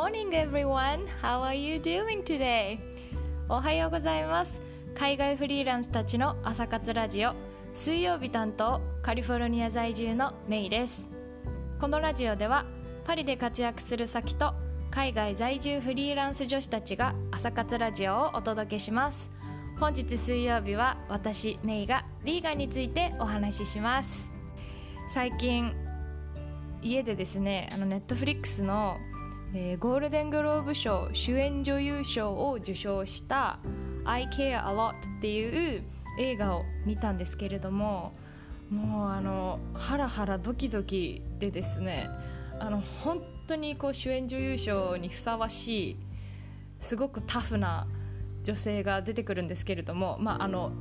morning, everyone. How are you doing today? おはようございます。海外フリーランスたちの朝活ラジオ水曜日担当カリフォルニア在住のメイです。このラジオではパリで活躍する先と海外在住フリーランス女子たちが朝活ラジオをお届けします。本日水曜日は私メイがヴィーガンについてお話しします。最近家でですねあのネットフリックスの、えーゴールデングローブ賞主演女優賞を受賞した「I Care a Lot」っていう映画を見たんですけれどももうあのハラハラドキドキでですねあの本当にこう主演女優賞にふさわしいすごくタフな女性が出てくるんですけれどもまああの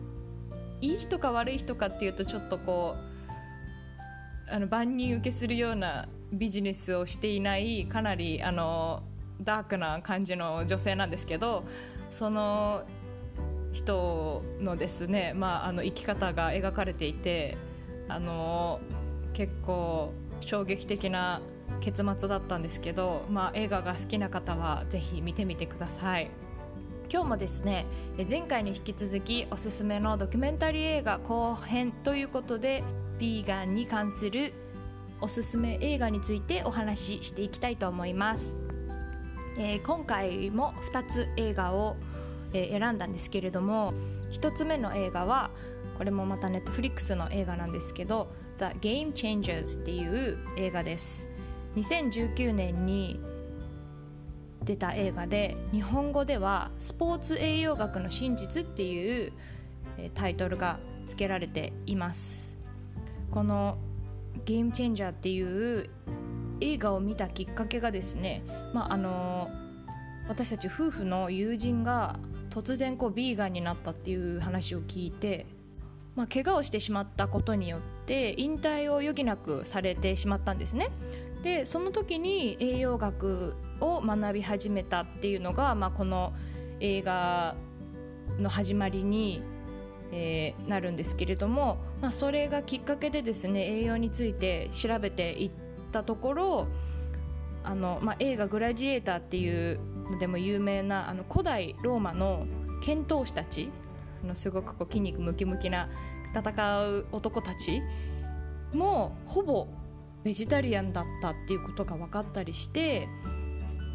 いい人か悪い人かっていうとちょっとこうあの万人受けするようなビジネスをしていないかなりあのダークな感じの女性なんですけどその人のですね、まあ、あの生き方が描かれていてあの結構衝撃的な結末だったんですけど、まあ、映画が好きな方はぜひ見てみてください。今日もですね前回に引き続きおすすめのドキュメンタリー映画後編ということでビーガンに関するおすすめ映画についてお話ししていきたいと思います、えー今回も2つ映画を、えー選んだんですけれども1つ目の映画はこれもまたネットフリックスの映画なんですけど「The Game Changers」っていう映画です。2019年に出た映画で日本語では「スポーツ栄養学の真実」っていうえタイトルが付けられています。この「ゲームチェンジャー」っていう映画を見たきっかけがですね、まああの私たち夫婦の友人が突然こうビーガンになったっていう話を聞いて、まあ、怪我をしてしまったことによって引退を余儀なくされてしまったんですね。でその時に栄養学を学び始めたっていうのが、まあ、この映画の始まりに、えーなるんですけれども、まあ、それがきっかけでですね栄養について調べていったところあの、まあ、映画「グラディエーター」っていうのでも有名なあの古代ローマの剣闘士たちあのすごくこう筋肉ムキムキな戦う男たちもほぼベジタリアンだったっていうことが分かったりして、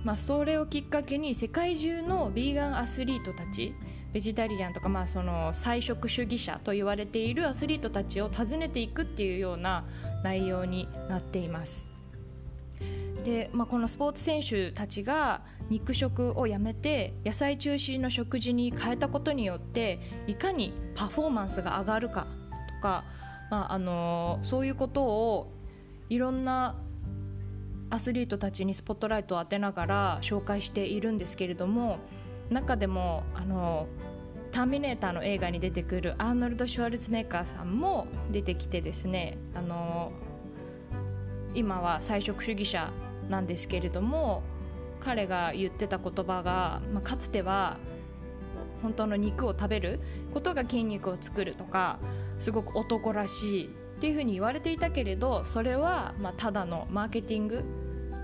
まあ、それをきっかけに世界中のビーガンアスリートたちベジタリアンとか、まあ、その菜食主義者と言われているアスリートたちを訪ねていくっていうような内容になっています。で、まあ、このスポーツ選手たちが肉食をやめて野菜中心の食事に変えたことによっていかにパフォーマンスが上がるかとか、まあ、あのそういうことをいろんなアスリートたちにスポットライトを当てながら紹介しているんですけれども中でもあのターミネーターの映画に出てくるアーノルド・シュワルツェネッガーさんも出てきてですねあの今は菜食主義者なんですけれども彼が言ってた言葉が、まあ、かつては本当の肉を食べることが筋肉を作るとかすごく男らしいっていうふうに言われていたけれどそれはまあただのマーケティング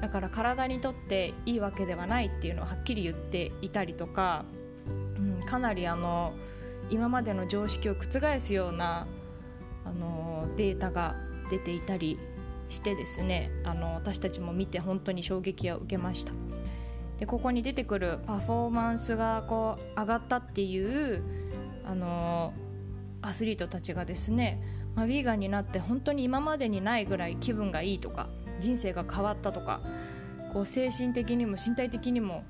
だから体にとっていいわけではないっていうのをはっきり言っていたりとか、うん、かなりあの今までの常識を覆すようなあのデータが出ていたりしてですねあの私たちも見て本当に衝撃を受けました。でここに出てくるパフォーマンスがこう上がったっていうあのアスリートたちがですね、まあ、ヴィーガンになって本当に今までにないぐらい気分がいいとか人生が変わったとかこう精神的にも身体的にも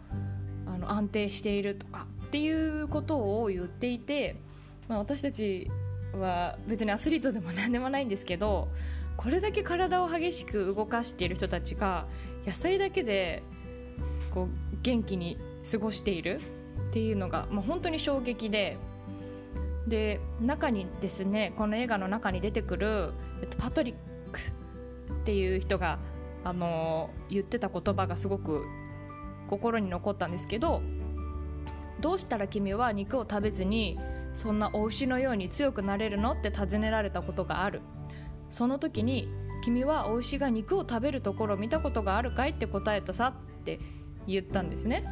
あの安定しているとかっていうことを言っていて、まあ、私たちは別にアスリートでも何でもないんですけどこれだけ体を激しく動かしている人たちが野菜だけでこう元気に過ごしているっていうのが、まあ、本当に衝撃でで中にですねこの映画の中に出てくる、えっと、パトリッっていう人が、あの言ってた言葉がすごく心に残ったんですけどどうしたら君は肉を食べずにそんなお牛のように強くなれるのって尋ねられたことがある。その時に君はお牛が肉を食べるところを見たことがあるかいって答えたさって言ったんですね。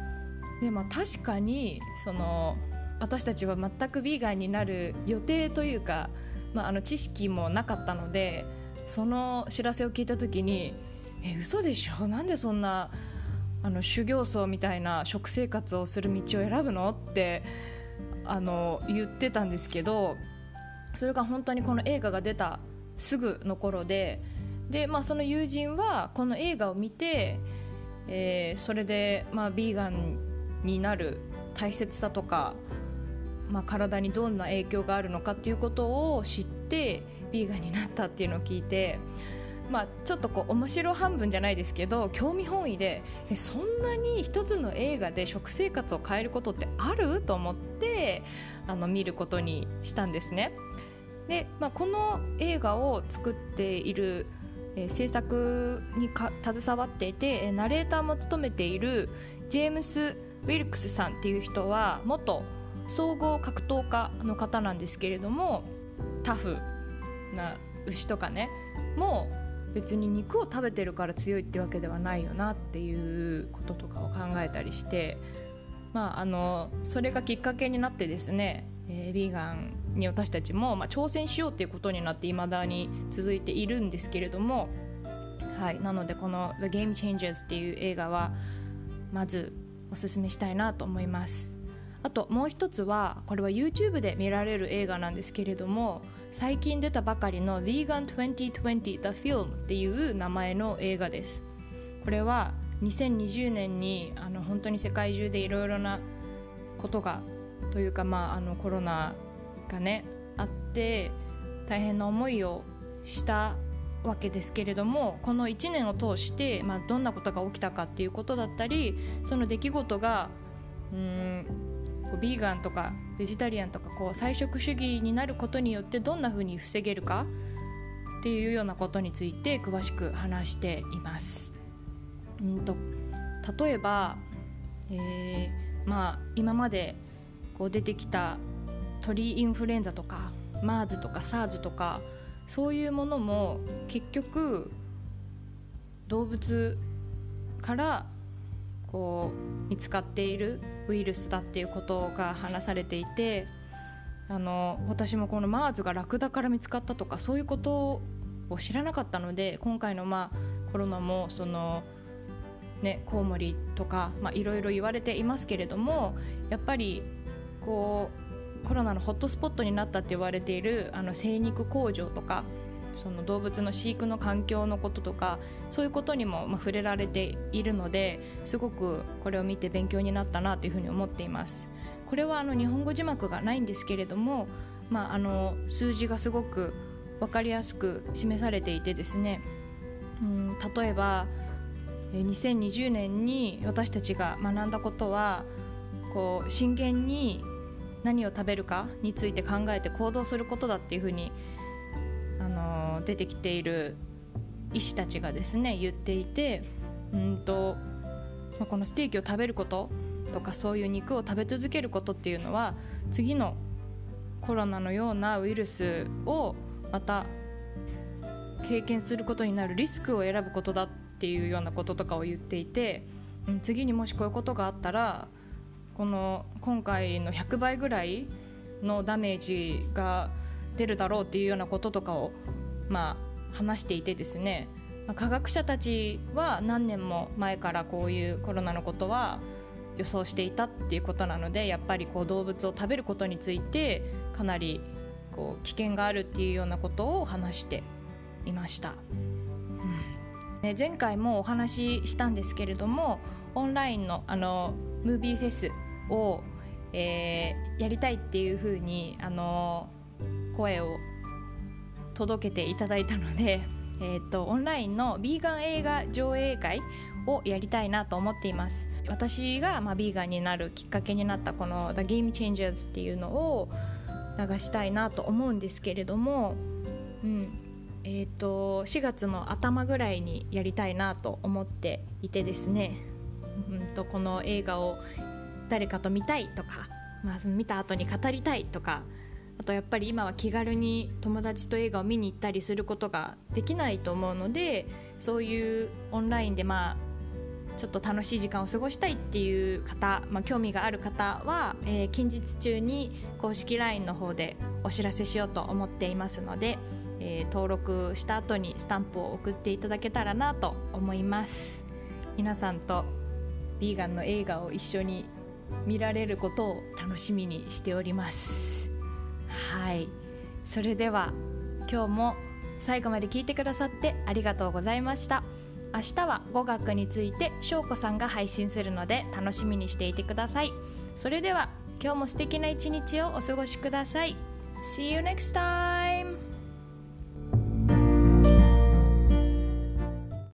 でまあ確かにその私たちは全くビーガンになる予定というか、まあ、あの知識もなかったのでその知らせを聞いた時に「え嘘でしょ？なんでそんなあの修行僧みたいな食生活をする道を選ぶの?」ってあの言ってたんですけどそれが本当にこの映画が出たすぐの頃でで、まあ、その友人はこの映画を見て、えー、それで、まあ、ビーガンになる大切さとか、まあ、体にどんな影響があるのかっていうことを知ってビーガンになったっていうのを聞いて。まあ、ちょっとこう面白半分じゃないですけど興味本位でえそんなに一つの映画で食生活を変えることってある？と思ってあの見ることにしたんですね。で、まあ、この映画を作っている、えー、制作にか携わっていて、えー、ナレーターも務めているジェームス・ウィルクスさんっていう人は元総合格闘家の方なんですけれどもタフな牛とかねもう別に肉を食べてるから強いってわけではないよなっていうこととかを考えたりしてまああのそれがきっかけになってですね、えー、ビーガンに私たちも、まあ、挑戦しようっていうことになっていまだに続いているんですけれども、はい、なのでこの「The Game Changers」っていう映画はまずおすすめしたいなと思います。あともう一つはこれは YouTube で見られる映画なんですけれども最近出たばかりの Vegan 2020 The Film っていう名前の映画です。これは2020年にあの本当に世界中でいろいろなことがというか、まあ、あのコロナがねあって大変な思いをしたわけですけれどもこの1年を通して、まあ、どんなことが起きたかっていうことだったりその出来事がうんこうビーガンとかベジタリアンとかこう菜食主義になることによってどんなふうに防げるか？っていうようなことについて詳しく話しています。うんと例えば、えーまあ、今までこう出てきた鳥インフルエンザとか MERS とか SARS とかそういうものも結局動物からこう見つかっているウイルスだっていうことが話されていてあの私もこの MERS がラクダから見つかったとかそういうことを知らなかったので今回のまあコロナもそのねコウモリとかいろいろ言われていますけれどもやっぱりこうコロナのホットスポットになったって言われているあの精肉工場とかその動物の飼育の環境のこととかそういうことにもまあ触れられているのですごくこれを見て勉強になったなというふうに思っています。これはあの日本語字幕がないんですけれども、まあ、あの数字がすごく分かりやすく示されていてですね。うん例えば2020年に私たちが学んだことはこう真剣に何を食べるかについて考えて行動することだっていうふうに、あの出てきている医師たちがですね言っていてうんと、まあ、このステーキを食べることとかそういう肉を食べ続けることっていうのは次のコロナのようなウイルスをまた経験することになるリスクを選ぶことだっていうようなこととかを言っていて、うん、次にもしこういうことがあったらこの今回の100倍ぐらいのダメージが出るだろうっていうようなこととかを、まあ、話していてですね、まあ、科学者たちは何年も前からこういうコロナのことは予想していたっていうことなのでやっぱりこう動物を食べることについてかなりこう危険があるっていうようなことを話していました。うん、前回もお話ししたんですけれどもオンラインのあのムービーフェスを、えー、やりたいっていうふうに、あの声を届けていただいたので、えーと、オンラインのビーガン映画上映会をやりたいなと思っています。私が、まあ、ビーガンになるきっかけになったこの「The Game Changers」っていうのを流したいなと思うんですけれども、うんえーと、と4月の頭ぐらいにやりたいなと思っていてですね、うんとこの映画を誰かと見たいとか、まあ、見た後に語りたいとかあとやっぱり今は気軽に友達と映画を見に行ったりすることができないと思うのでそういうオンラインでまあちょっと楽しい時間を過ごしたいっていう方、まあ、興味がある方は、えー、近日中に公式 LINE の方でお知らせしようと思っていますので、えー、登録した後にスタンプを送っていただけたらなと思います。皆さんとビーガンの映画を一緒に見られることを楽しみにしております。はい。それでは今日も最後まで聞いてくださってありがとうございました。明日は語学について翔子さんが配信するので楽しみにしていてください。それでは今日も素敵な一日をお過ごしください。See you next time!